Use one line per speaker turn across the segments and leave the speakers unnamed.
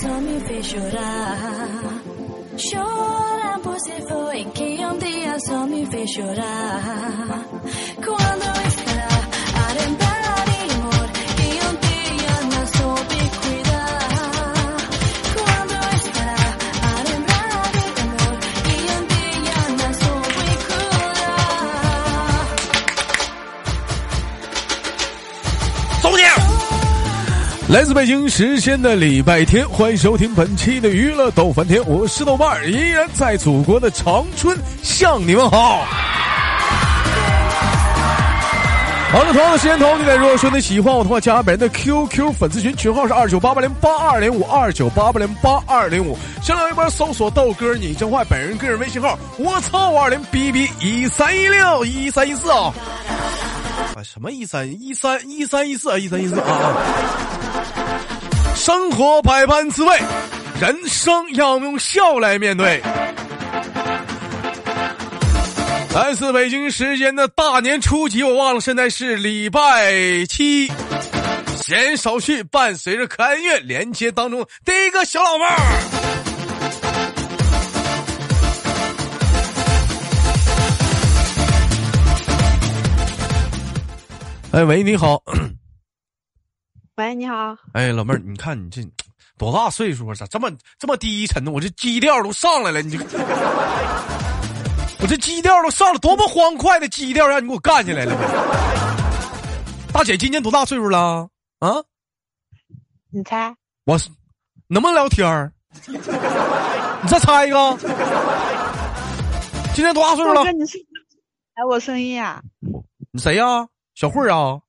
só me fez chorar. Chorar por se foi, que um dia só me fez chorar. Quando
来自北京时间的礼拜天，欢迎收听本期的娱乐逗翻天，我是豆瓣儿，依然在祖国的长春向你们好。好了，同样的时间同地点，如果说你喜欢我的话，加本人的 QQ 粉丝群，群号是二九八八零八二零五二九八八零八二零五，新浪微博搜索豆哥你真坏，本人个人微信号我操五二零 B B 一三一六一三一四啊，什么一三一三一三一四啊一三一四啊。生活百般滋味，人生要用笑来面对。来自北京时间的大年初几，我忘了，现在是礼拜七。闲少叙，伴随着可爱乐，连接当中第一个小老妹儿。哎喂，你好。
喂，你好。
哎，老妹儿，你看你这多大岁数啊？咋这么这么低沉呢？我这基调都上来了，你这，我这基调都上了，多么欢快的基调，让你给我干起来了！大姐今年多大岁数了？啊？
你猜？
我能不能聊天儿？你再猜一个。今年多大岁数了？
你是来我生日啊？
你谁呀？小慧啊？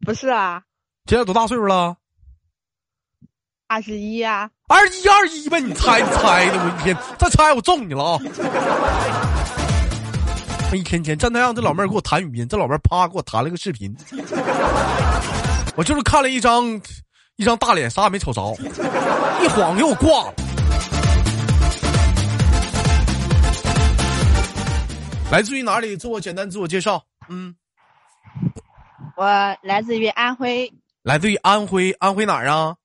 不是啊，
今年多大岁数了？
二十一呀，
二十一二一呗，你猜你猜的，我一天再猜我揍你了啊！我 一天天站台让这老妹儿给我弹语音，这老妹儿啪给我弹了个视频，我就是看了一张一张大脸，啥也没瞅着，一晃给我挂了。来自于哪里？做我简单自我介绍。嗯。
我来自于安徽，
来自于安徽，安徽哪儿啊？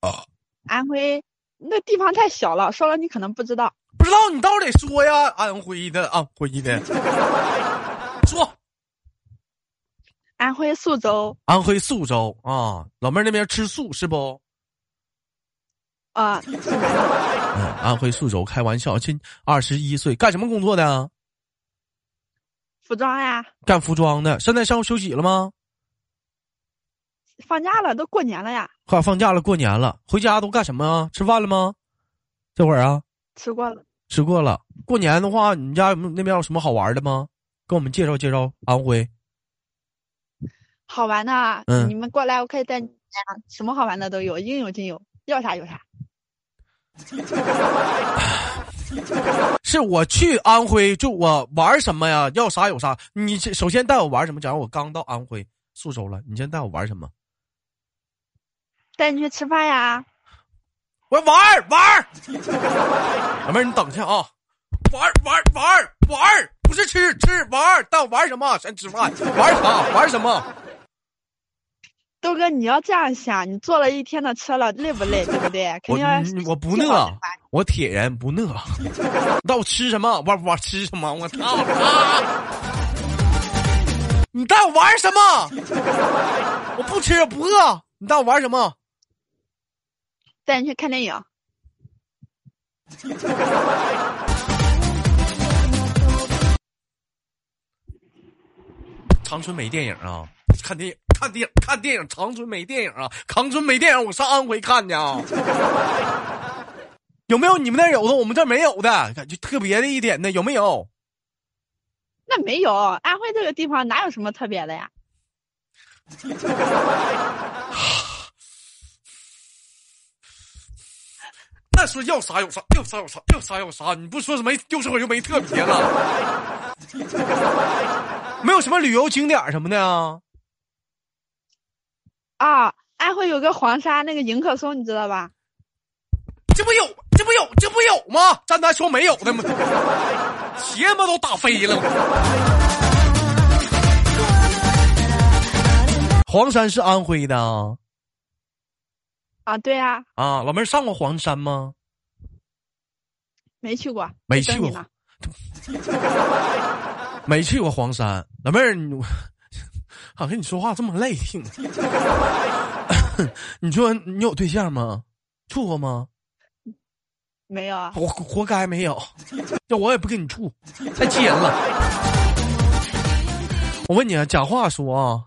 啊，安徽那地方太小了，说了你可能不知道。
不知道你倒是得说呀，安徽的，安徽的，说。
安徽宿州。
安徽宿州啊，老妹儿那边吃素是不？
啊。
嗯，安徽宿州，开玩笑，今二十一岁，干什么工作的？
服装呀，
干服装的，现在上午休息了吗？
放假了，都过年了呀。
快放假了，过年了，回家都干什么啊？吃饭了吗？这会儿啊，
吃过了，
吃过了。过年的话，你家有那边有什么好玩的吗？跟我们介绍介绍安徽。
好玩的，嗯，你们过来，我可以带你什么好玩的都有，应有尽有，要啥有啥。
是我去安徽，就我玩什么呀？要啥有啥。你首先带我玩什么？假如我刚到安徽宿州了，你先带我玩什么？
带你去吃饭呀！
我玩玩。老妹儿，你等一下啊！玩玩玩玩，不是吃吃玩，带我玩什么？先吃饭，玩啥？玩什么？
豆哥，你要这样想，你坐了一天的车了，累不累？对不对？肯定要。
我不饿，我铁人不饿。带我吃什么？玩玩吃什么？我操！你带我玩什么？我不吃，不饿。你带我玩什么？
带你去看电影。
长春没电影啊？看电影，看电影，看电影。长春没电影啊！长春没电影，我上安徽看去啊！有没有你们那有的，我们这没有的？感觉特别的一点的有没有？
那没有，安徽这个地方哪有什么特别的呀？
那说要啥有啥，要啥有啥，要啥有啥。你不说什么，又说就没特别了。没有什么旅游景点什么的啊？
啊，安徽有个黄山，那个迎客松，你知道吧？
这不有，这不有，这不有吗？咱咱说没有的吗？鞋嘛都打飞了。黄山是安徽的，
啊，啊对呀。
啊，老妹儿上过黄山吗？
没去过，
没去过。没去过黄山，老妹儿，你好像你说话这么累挺。你说你有对象吗？处过吗？
没有啊。
活活该没有，要我也不跟你处，太气人了。我问你啊，假话说啊，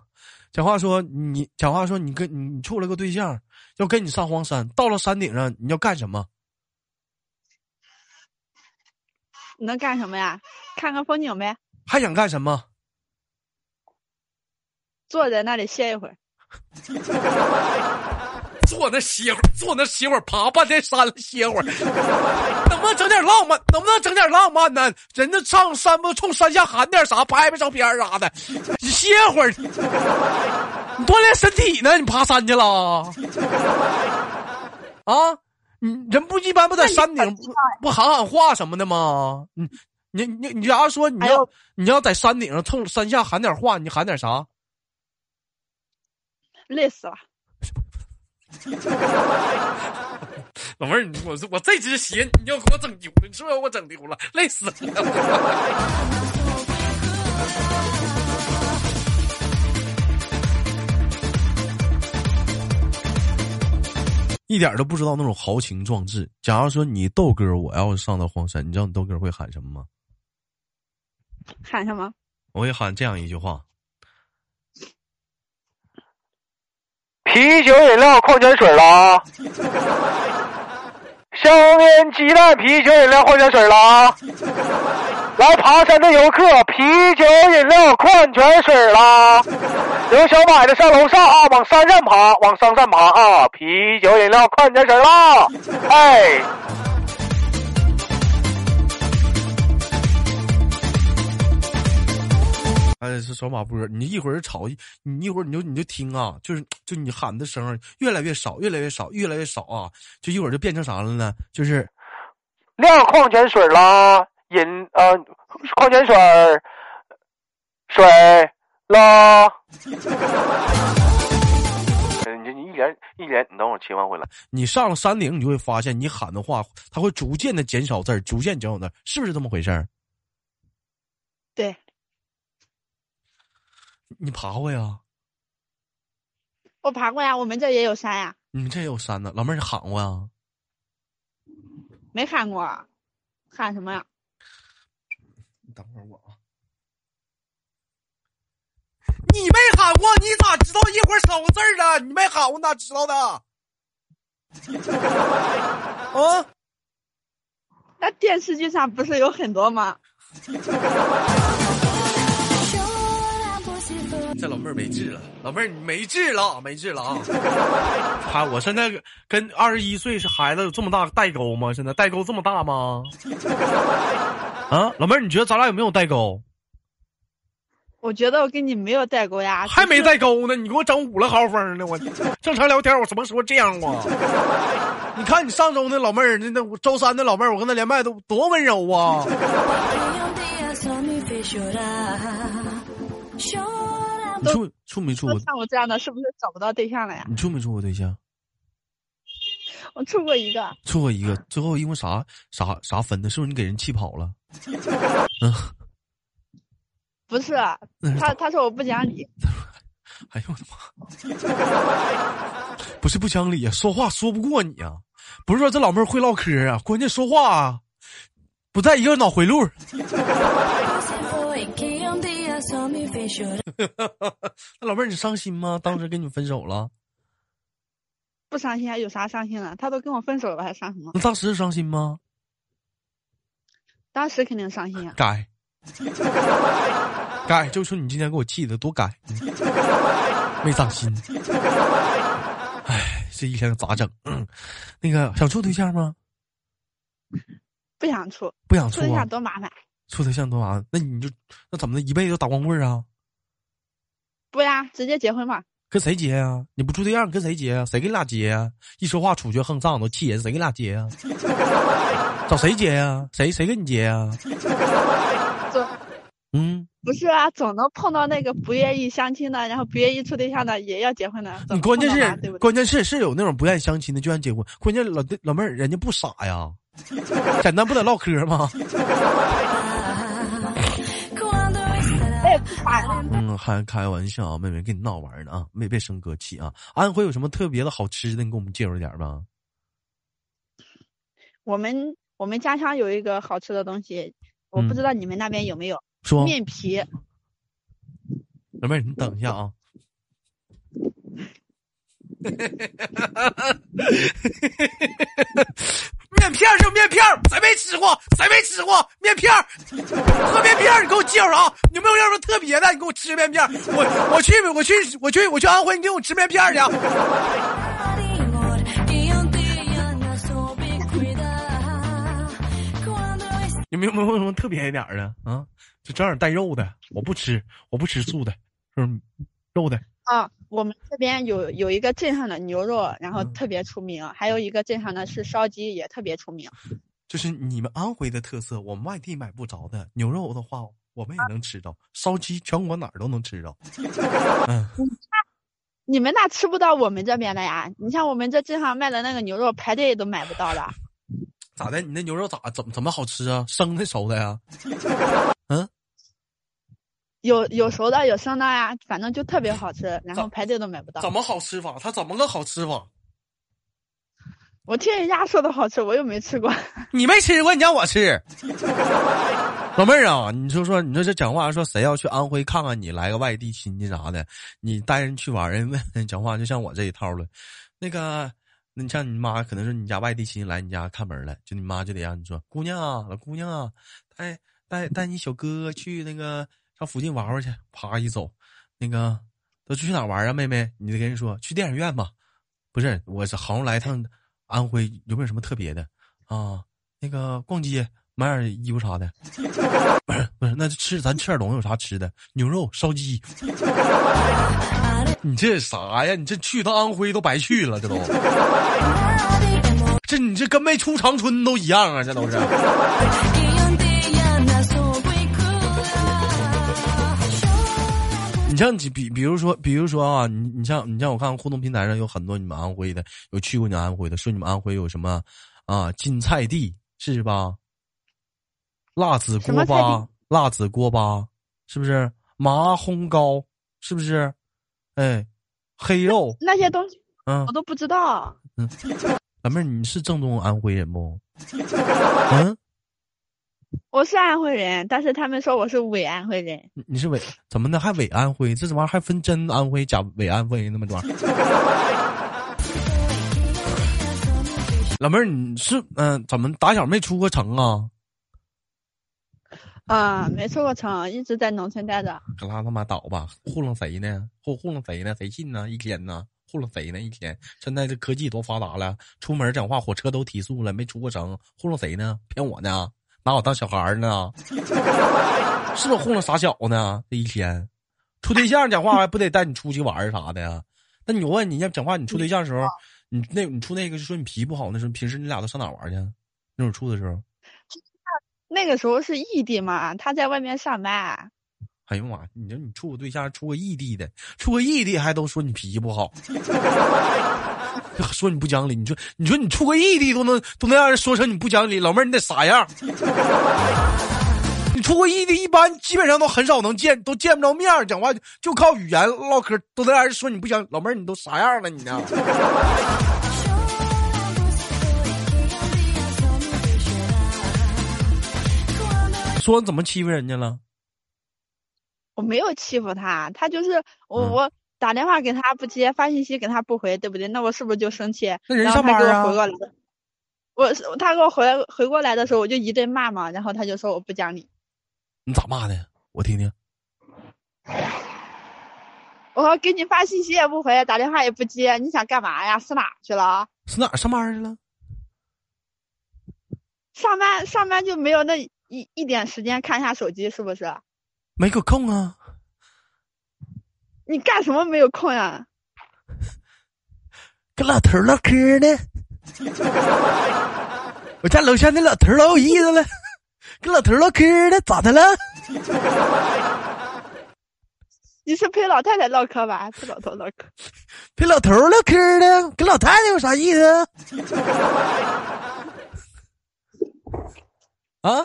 假话说你假话说你跟你你处了个对象，要跟你上黄山，到了山顶上你要干什么？
你能干什么呀？看看风景呗。
还想干什么？
坐在那里歇一会儿。
坐那歇会儿，坐那歇会儿，爬半天山了歇会儿，能不能整点浪漫？能不能整点浪漫呢？人家上山不冲山下喊点啥，拍拍照片啥的，你歇会儿，你锻炼身体呢？你爬山去了？啊？你人不一般不在山顶不喊喊话什么的吗？你你你你假如说你要你要在山顶上冲山下喊点话，你喊点啥？
累死了。
老妹儿，我我这只鞋你要给我整丢了，你是不是要给我整丢了？累死了！一点都不知道那种豪情壮志。假如说你豆哥，我要是上到黄山，你知道你豆哥会喊什么吗？
喊什么？
我会喊这样一句话。
啤酒、饮料、矿泉水了啊！香烟、鸡蛋、啤酒、饮料、矿泉水了啊！来爬山的游客，啤酒、饮料、矿泉水啦！有想买的上楼上啊，往山上爬，往山上爬啊！啤酒、饮料、矿泉水啦！哎。
哎，是小马波，你一会儿吵，你一会儿你就你就听啊，就是就你喊的声越来越少，越来越少，越来越少啊，就一会儿就变成啥了呢？就是
亮矿泉水啦，饮呃矿泉水水啦。你你一连一连，你等会儿切换回来。
你上了山顶，你就会发现，你喊的话，它会逐渐的减少字儿逐渐减少字是不是这么回事儿？
对。
你爬过呀？
我爬过呀，我们这也有山呀。
你们这也有山呢，老妹儿，你喊过呀？
没喊过，喊什么呀？
你等会儿我啊。你没喊过，你咋知道一会儿少个字儿呢？你没喊我，哪知道的？啊？
那电视剧上不是有很多吗？
这老妹儿没治了，老妹儿你没治了，没治了啊！还我现在跟二十一岁是孩子有这么大代沟吗？现在代沟这么大吗？啊，老妹儿，你觉得咱俩有没有代沟？
我觉得我跟你没有代沟呀，
还没代沟呢，你给我整五了豪风呢！我正常聊天，我什么时候这样过？你看你上周那老妹儿，那那周三那老妹儿，我跟她连麦都多温柔啊！你处处没处过？
像我这样的，是不是找不到对象了呀？
你处没处过对象？
我处过一个。
处过一个，最后因为啥啥啥分的？是不是你给人气跑了？嗯，
不是，他他说我不讲理。
哎呦我的妈！不是不讲理啊，说话说不过你啊。不是说这老妹儿会唠嗑啊，关键说话啊，不在一个脑回路。那老妹儿，你伤心吗？当时跟你分手了？
不伤心，啊有啥伤心的？他都跟我分手了，还伤什么？
那当时伤心吗？
当时肯定伤心啊！
该，该，就说你今天给我气的多该，没长心。哎，这一天咋整？那个想处对象吗？
不想处，
不想处
对象多麻烦。
处对象多麻烦，那你就那怎么的？一辈子打光棍啊？
不呀，直接结婚吧。
跟谁结呀？你不处对象跟谁结啊？谁跟你俩结呀？一说话处决横上都气人，谁跟你俩结呀？找谁结呀？谁谁跟你结呀？
走。
嗯，
不是啊，总能碰到那个不愿意相亲的，然后不愿意处对象的，也要结婚的。
你关键是，
对对？
关键是是有那种不愿意相亲的就愿结婚。关键老老妹儿，人家不傻呀，简单不得唠嗑吗？嗯，还开玩笑啊，妹妹跟你闹玩呢啊，没别生哥气啊。安徽有什么特别的好吃的？你给我们介绍点吧。
我们我们家乡有一个好吃的东西，我不知道你们那边有没有。
说
面皮，
老妹儿，你等一下啊！面片就面片谁没吃过？谁没吃过面片喝面片你给我介绍啊！有没有什么特别的？你给我吃面片我我去我去我去我去安徽，你给我吃面片去。有没有没有什么特别一点的啊？就整点带肉的，我不吃，我不吃素的，是肉的。
啊，我们这边有有一个镇上的牛肉，然后特别出名，还有一个镇上的是烧鸡，也特别出名。
就是你们安徽的特色，我们外地买不着的牛肉的话，我们也能吃着。烧鸡全国哪儿都能吃着。
嗯，你们那吃不到我们这边的呀？你像我们这镇上卖的那个牛肉，排队都买不到的。
咋的？你那牛肉咋怎么怎么好吃啊？生的熟的呀？嗯。
有有熟的有生的呀，反正就特别好吃，然后排队都买不到。
怎么好吃法？它怎么个好吃法？
我听人家说的好吃，我又没吃过。
你没吃过，你让我吃。老妹儿啊，你说说，你说这讲话说谁要去安徽看看你，来个外地亲戚啥的，你带人去玩人问 讲话就像我这一套了。那个，那你像你妈，可能是你家外地亲戚来你家看门了，就你妈就得让你说，姑娘啊，老姑娘啊，带带带你小哥哥去那个。上附近玩玩去，啪一走，那个都去哪玩啊？妹妹，你得跟人说去电影院吧。不是，我是好像来趟安徽，有没有什么特别的啊？那个逛街买点衣服啥的。不是不是，那就吃咱吃点东西，有啥吃的？牛肉、烧鸡。你这啥呀？你这去趟安徽都白去了，这都。这你这跟没出长春都一样啊，这都是。你像你比比如说比如说啊，你你像你像我看互动平台上有很多你们安徽的，有去过你安徽的，说你们安徽有什么啊金菜地是吧？辣子锅巴，辣子锅巴是不是？麻烘糕是不是？哎，黑肉
那些东西，嗯，我都不知道。
嗯，老妹儿，你是正宗安徽人不？嗯。
我是安徽人，但是他们说我是伪安徽人。
你是伪怎么的？还伪安徽？这玩意儿还分真安徽假伪安徽那么多？老妹儿，你是嗯？怎么打小没出过城啊？
啊，没出过城，一直在农村待着。
可拉他妈倒吧！糊弄谁呢？糊糊弄谁呢？谁信呢？一天呢？糊弄谁呢？一天？现在这科技多发达了，出门讲话火车都提速了，没出过城，糊弄谁呢？骗我呢？拿我当小孩呢？是不是糊弄傻小子呢？这一天，处对象讲话还不得带你出去玩啥的呀？那你问你要讲话，你处对象的时候，你那你处那个就说你脾气不好，那时候平时你俩都上哪玩去？那会儿处的时候，
那个时候是异地嘛，他在外面上班。
哎呦妈！你说你处个对象，处个异地的，处个异地还都说你脾气不好。说你不讲理，你说你说你处个异地都能都能让人说成你不讲理，老妹儿你得啥样？你出个异地一般基本上都很少能见，都见不着面讲话就靠语言唠嗑，都能让人说你不讲。老妹儿你都啥样了你呢？说怎么欺负人家了？
我没有欺负他，他就是我我。打电话给他不接，发信息给他不回，对不对？那我是不是就生气？然后他给我回过来，我他给我回回过来的时候，我就一顿骂嘛。然后他就说我不讲理。
你咋骂的？我听听。
我给你发信息也不回，打电话也不接，你想干嘛呀？是哪去了？
是哪上班去了？
上班上班就没有那一一点时间看一下手机，是不是？
没个空啊。
你干什么没有空呀？
跟老头唠嗑呢。我家楼下那老头老有意思了，跟老头唠嗑呢，咋的了？
你是陪老太太唠嗑吧？陪老头唠嗑？
陪老头唠嗑呢，跟老太太有啥意思？啊？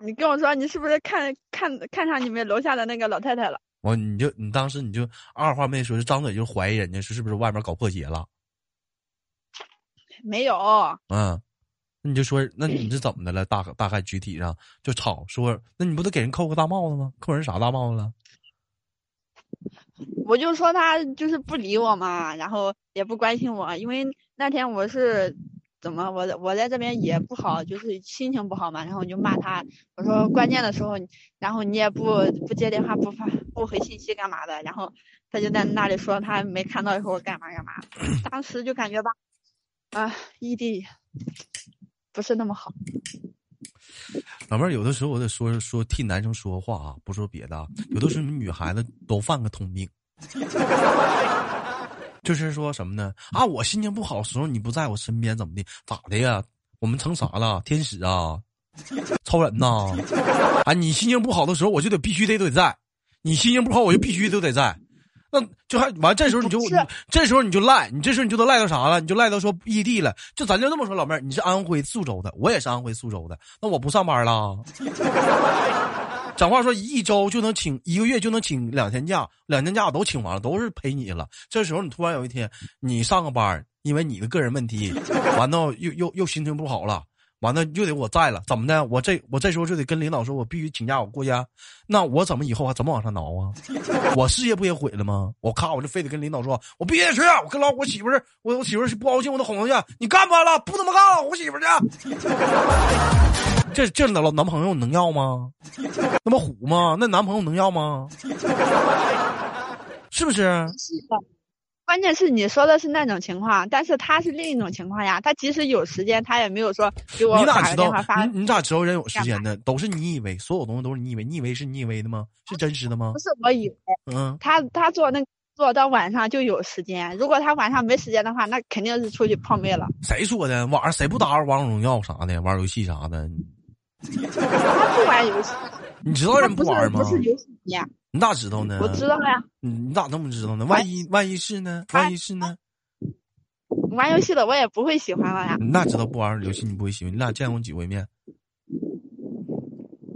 你跟我说，你是不是看看看上你们楼下的那个老太太了？
我你就你当时你就二话没说，就张嘴就怀疑人家，说是不是外面搞破鞋了？
没有。
嗯，那你就说，那你是怎么的了？大大概具体上就吵说，那你不得给人扣个大帽子吗？扣人啥大帽子了？
我就说他就是不理我嘛，然后也不关心我，因为那天我是。怎么我我在这边也不好，就是心情不好嘛，然后我就骂他，我说关键的时候，然后你也不不接电话，不发不回信息干嘛的，然后他就在那里说他没看到一会儿干嘛干嘛，当时就感觉吧，啊，异地不是那么好。
老妹儿，有的时候我得说说替男生说话啊，不说别的，有的时候女孩子都犯个通病。就是说什么呢？啊，我心情不好的时候你不在我身边，怎么的？咋的呀？我们成啥了？天使啊？超人呐？啊，你心情不好的时候，我就得必须得得在；你心情不好，我就必须都得在。那就还完，这时候你就这时候你就赖，你这时候你就都赖到啥了？你就赖到说异地了。就咱就这么说，老妹儿，你是安徽宿州的，我也是安徽宿州的，那我不上班了。讲话说一周就能请一个月就能请两天假，两天假我都请完了，都是陪你了。这时候你突然有一天你上个班，因为你的个人问题，完了又又又心情不好了，完了又得我在了，怎么的？我这我这时候就得跟领导说，我必须请假，我过家。那我怎么以后还怎么往上挠啊？我事业不也毁了吗？我咔我就非得跟领导说，我必须去，我跟老我媳妇儿，我我媳妇儿不高兴，我得哄她去。你干吧了？不怎么干了，我媳妇儿去。这这老男朋友能要吗？那么虎吗？那男朋友能要吗？是不是？
是的。关键是你说的是那种情况，但是他是另一种情况呀。他即使有时间，他也没有说给我打个电话发。
你你咋知道人有时间呢？都是你以为，所有东西都是你以为，你以为是你以为的吗？是真实的吗？
不是我以为。嗯。他他做那做到晚上就有时间，如果他晚上没时间的话，那肯定是出去泡妹了。
谁说的？晚上谁不打王者荣耀啥的，玩游戏啥的？
他不玩游戏，
你知道人不玩
吗？不是游戏呀，
你咋知道呢？
我知道呀。
你你咋那么知道呢？万一万一是呢？万一是呢？
玩游戏的我也不会喜欢了呀。
你咋知道不玩游戏你不会喜欢？你俩见过几回面？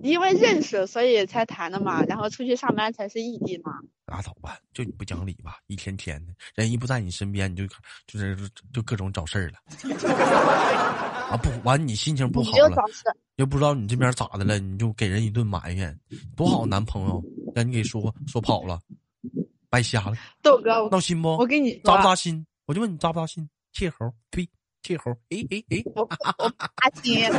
因为认识，所以才谈的嘛。然后出去上班才是异地嘛。
拉倒吧，就你不讲理吧？一天天的，人一不在你身边，你就就是就各种找事儿了。啊不完，你心情不好了，又不知道你这边咋的了，你就给人一顿埋怨，多好男朋友让你给说说跑了，白瞎了。
豆哥，
闹心不？
我给你
扎不扎心？我就问你扎不扎心？切猴，呸！气猴，哎哎哎，
我我 扎心，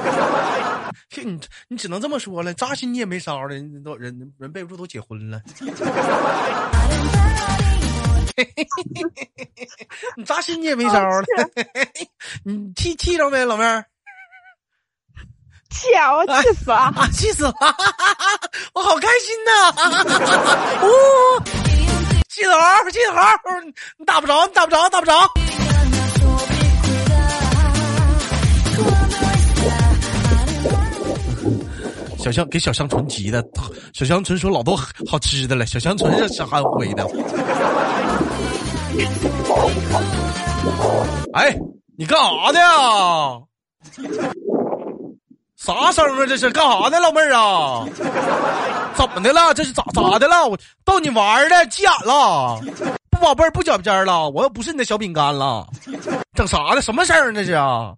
你你只能这么说了，扎心你也没招了，人都人人备不住都结婚了，你扎心你也没招了，你气气着没，老妹儿？
气啊！我气死了，
气死了，我好开心呐！哦，气猴，气猴，你打不着，你打不着，打不着。小香给小香纯急的，小香纯说老多好吃的了。小香纯是安徽的。哎，你干啥呢？啥声啊？这是干啥呢，老妹儿啊？怎么的了？这是咋咋的了？我逗你玩的，急眼了。不宝贝儿，不脚尖了。我又不是你的小饼干了。整啥呢？什么声儿？这是啊？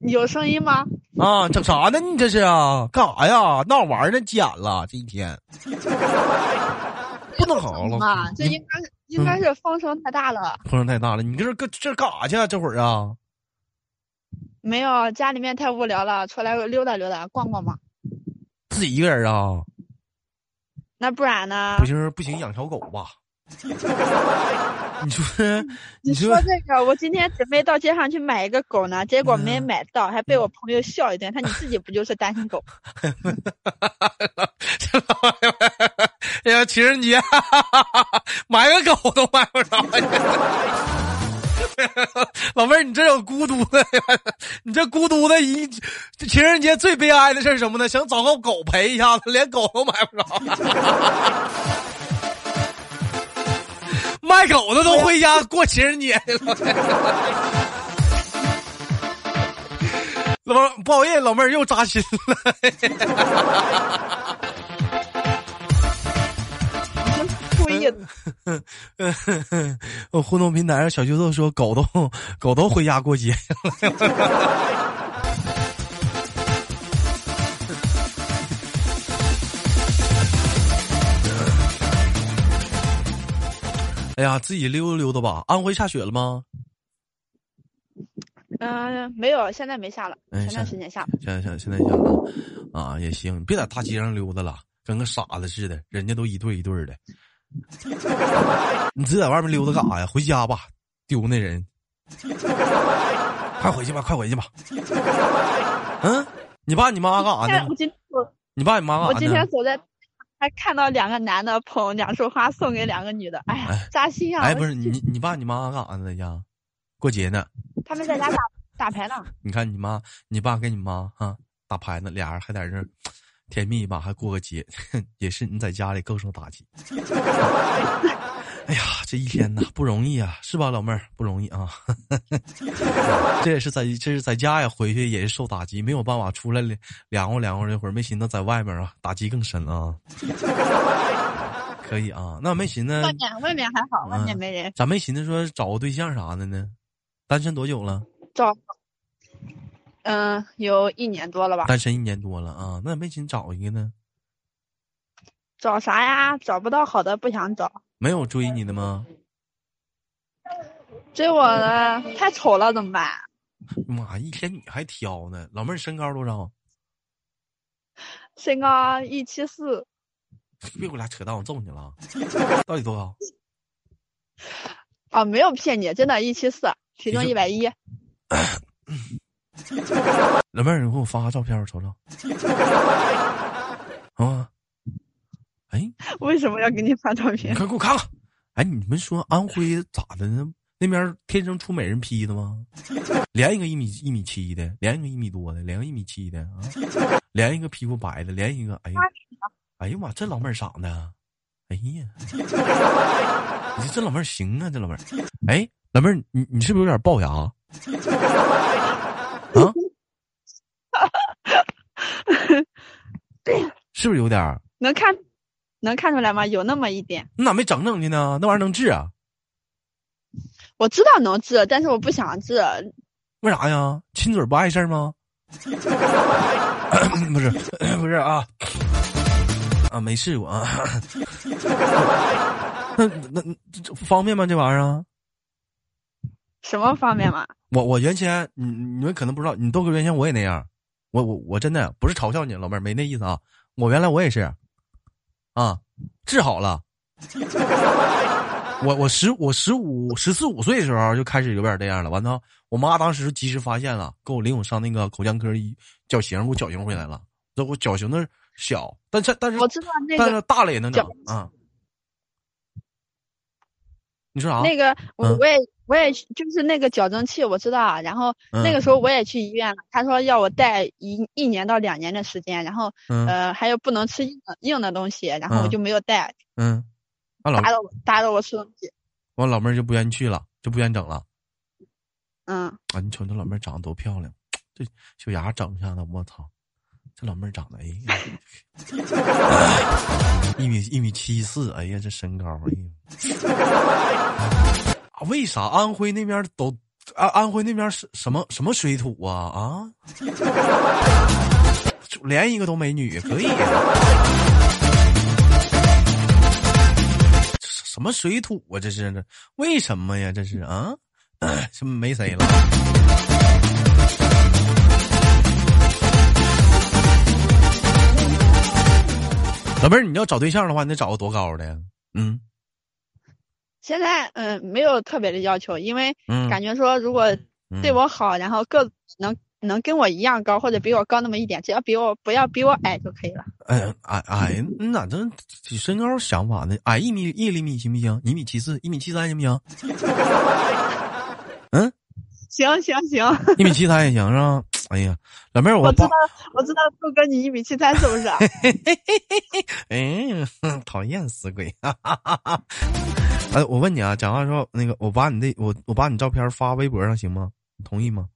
有声音吗？
啊，整啥呢？你这是啊？干啥呀？闹玩呢？急眼了这一天，不能好了
啊！这应该是应该是风声太大了。
风声太大了，你这是搁这干啥去啊？这会儿啊？
没有，家里面太无聊了，出来溜达溜达，逛逛嘛。
自己一个人啊？
那不然呢？
不行不行，养条狗吧。你说，
你说这个，我今天准备到街上去买一个狗呢，结果没买到，还被我朋友笑一顿。他你自己不就是单身狗？
哎呀，情人节买个狗都买不着。老妹儿，你这有孤独的，你这孤独的一情人节最悲哀的事是什么呢？想找个狗陪一下子，连狗都买不着。卖狗的都回家过情人节去了。老不好意思，老妹儿又扎心了。
故意的。
我互动平台上小舅子说狗都狗都回家过节了。哎呀，自己溜达溜达吧。安徽下雪了吗？
嗯，没有，现在没下了。前段时间下。
现在现现在下了啊，也行。别在大街上溜达了，跟个傻子似的。人家都一对一对的。你自己在外面溜达干啥呀？回家吧，丢那人。快回去吧，快回去吧。嗯，你爸你妈干啥呢？你爸你妈干啥呢？
我今天走在，还看到两个男的捧两束花送给两个女的。哎呀，扎心啊！
哎，不是你你爸你妈干啥呢？在家过节呢。
他们在家打打牌呢。
你看你妈你爸跟你妈哈打牌呢，俩人还在这。甜蜜吧，还过个节，也是你在家里更受打击。哎呀，这一天呐不容易啊，是吧，老妹儿不容易啊。这也是在这是在家呀，回去也是受打击，没有办法出来凉快凉快一会儿，没寻思在外面啊，打击更深啊。可以啊，那没寻思
外面外面还好，外面没人。
咋没寻思说找个对象啥的呢？单身多久了？
找。嗯，有一年多了吧。
单身一年多了啊，那没寻找一个呢？
找啥呀？找不到好的，不想找。
没有追你的吗？
追我的太丑了，怎么办？
妈，一天你还挑呢？老妹儿身高多少？
身高一七四。
别给我俩扯淡，我揍你了！到底多少？
啊，没有骗你，真的，一七四，体重一百一。
老妹儿，你给我发个照片，我瞅瞅。啊，哎，
为什么要给你发照片？
快给我看看。哎，你们说安徽咋的呢？那边天生出美人坯的吗？连一个一米一米七的，连一个一米多的，连个一米七的啊，连一个皮肤白的，连一个哎呀，哎呀妈，这老妹儿长的，哎呀，你这老妹儿行啊，这老妹儿。哎，老妹儿，你你是不是有点龅牙？啊，是不是有点
能看，能看出来吗？有那么一点。
你咋没整整去呢？那玩意儿能治啊？
我知道能治，但是我不想治。
为啥呀？亲嘴不碍事吗？不是，不是啊，啊，没试过啊。那那方便吗？这玩意儿？
什么方便吗？
我我原先你你们可能不知道，你豆哥原先我也那样，我我我真的不是嘲笑你老妹儿，没那意思啊。我原来我也是，啊，治好了。我我十我十五十四五岁的时候就开始有点这样了，完了，我妈当时及时发现了，给我领我上那个口腔科医矫形，给我矫形回来了。这我矫形的小，但是但是
我知道那个，
但是大了也能整啊。你说啥？
那个我我也。我也就是那个矫正器，我知道。然后那个时候我也去医院了，他说要我戴一一年到两年的时间，然后呃还有不能吃硬硬的东西，然后我就没有戴。
嗯，
打扰我打扰我吃东西。
我老妹儿就不愿意去了，就不愿意整了。
嗯。
啊，你瞅这老妹儿长得多漂亮，这小牙整一下子，我操，这老妹儿长得哎，一米一米七四，哎呀这身高哎。为啥安徽那边都安安徽那边是什么什么水土啊啊？连一个都美女可以？什么水土啊？这是这为什么呀？这是啊？是没谁了？老妹儿，你要找对象的话，你得找个多高的？嗯。
现在嗯没有特别的要求，因为感觉说如果对我好，然后个能能跟我一样高或者比我高那么一点，只要比我不要比我矮就可以了。
哎矮矮，你咋这身高想法呢？矮一米一厘米行不行？一米七四，一米七三行不行？
嗯行行 行，
一米七三也行是吧？哎呀，老妹儿，
我知道，我知道，豆哥你一米七三是不是？
哎，讨厌死鬼！哎，我问你啊，讲话说那个，我把你的我我把你照片发微博上行吗？你同意吗？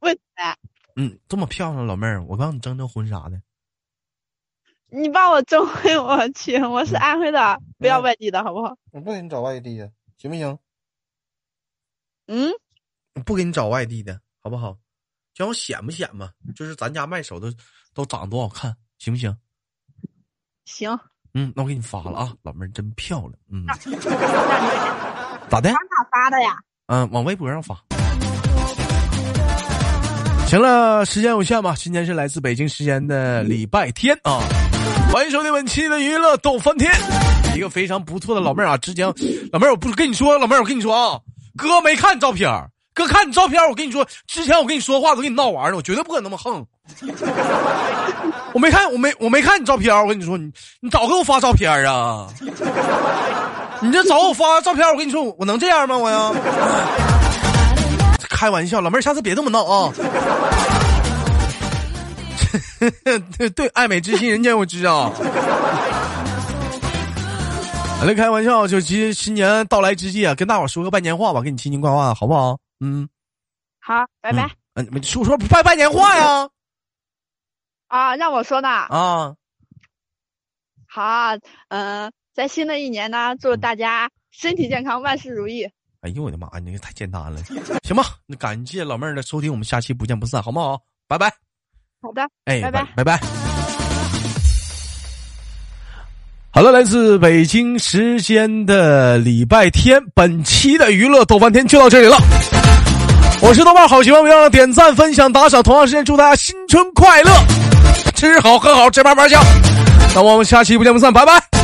为啥？
嗯，这么漂亮老妹儿，我帮你征征婚啥的。
你把我征婚，我去，我是安徽的，不要外地的好不好？
我不给你找外地的，行不行？
嗯，
不给你找外地的好不好？叫我显不显吧？就是咱家卖手的都长得多好看，行不行？
行。
嗯，那我给你发了啊，老妹儿真漂亮。嗯。
咋
的？
往哪发的呀？
嗯，往微博上发。行了，时间有限吧。今天是来自北京时间的礼拜天啊，欢迎收听本期的娱乐逗翻天。一个非常不错的老妹儿啊，之前老妹儿，我不是跟你说，老妹儿，我跟你说啊，哥没看照片。哥，看你照片，我跟你说，之前我跟你说话都跟你闹玩呢，我绝对不可能那么横。我没看，我没，我没看你照片，我跟你说，你你早给我发照片啊！你这早我发照片，我跟你说，我能这样吗？我呀，开玩笑，老妹儿，下次别这么闹啊！对 对，爱美之心，人间我知啊。来开玩笑，就今新年到来之际啊，跟大伙说个拜年话吧，给你亲亲挂挂，好不好？
嗯，好，拜拜。
嗯，说说拜拜年话呀？
啊，让我说呢。
啊，
好，嗯，在新的一年呢，祝大家身体健康，万事如意。
哎呦我的妈呀，你个太简单了。行吧，那感谢老妹儿的收听，我们下期不见不散，好不好？拜拜。
好的，
哎，
拜拜，
拜拜。好了，来自北京时间的礼拜天，本期的娱乐逗翻天就到这里了。我是豆瓣好，喜欢别忘了点赞、分享、打赏。同样时间，祝大家新春快乐，吃好喝好，吃嘛嘛香。那我们下期不见不散，拜拜。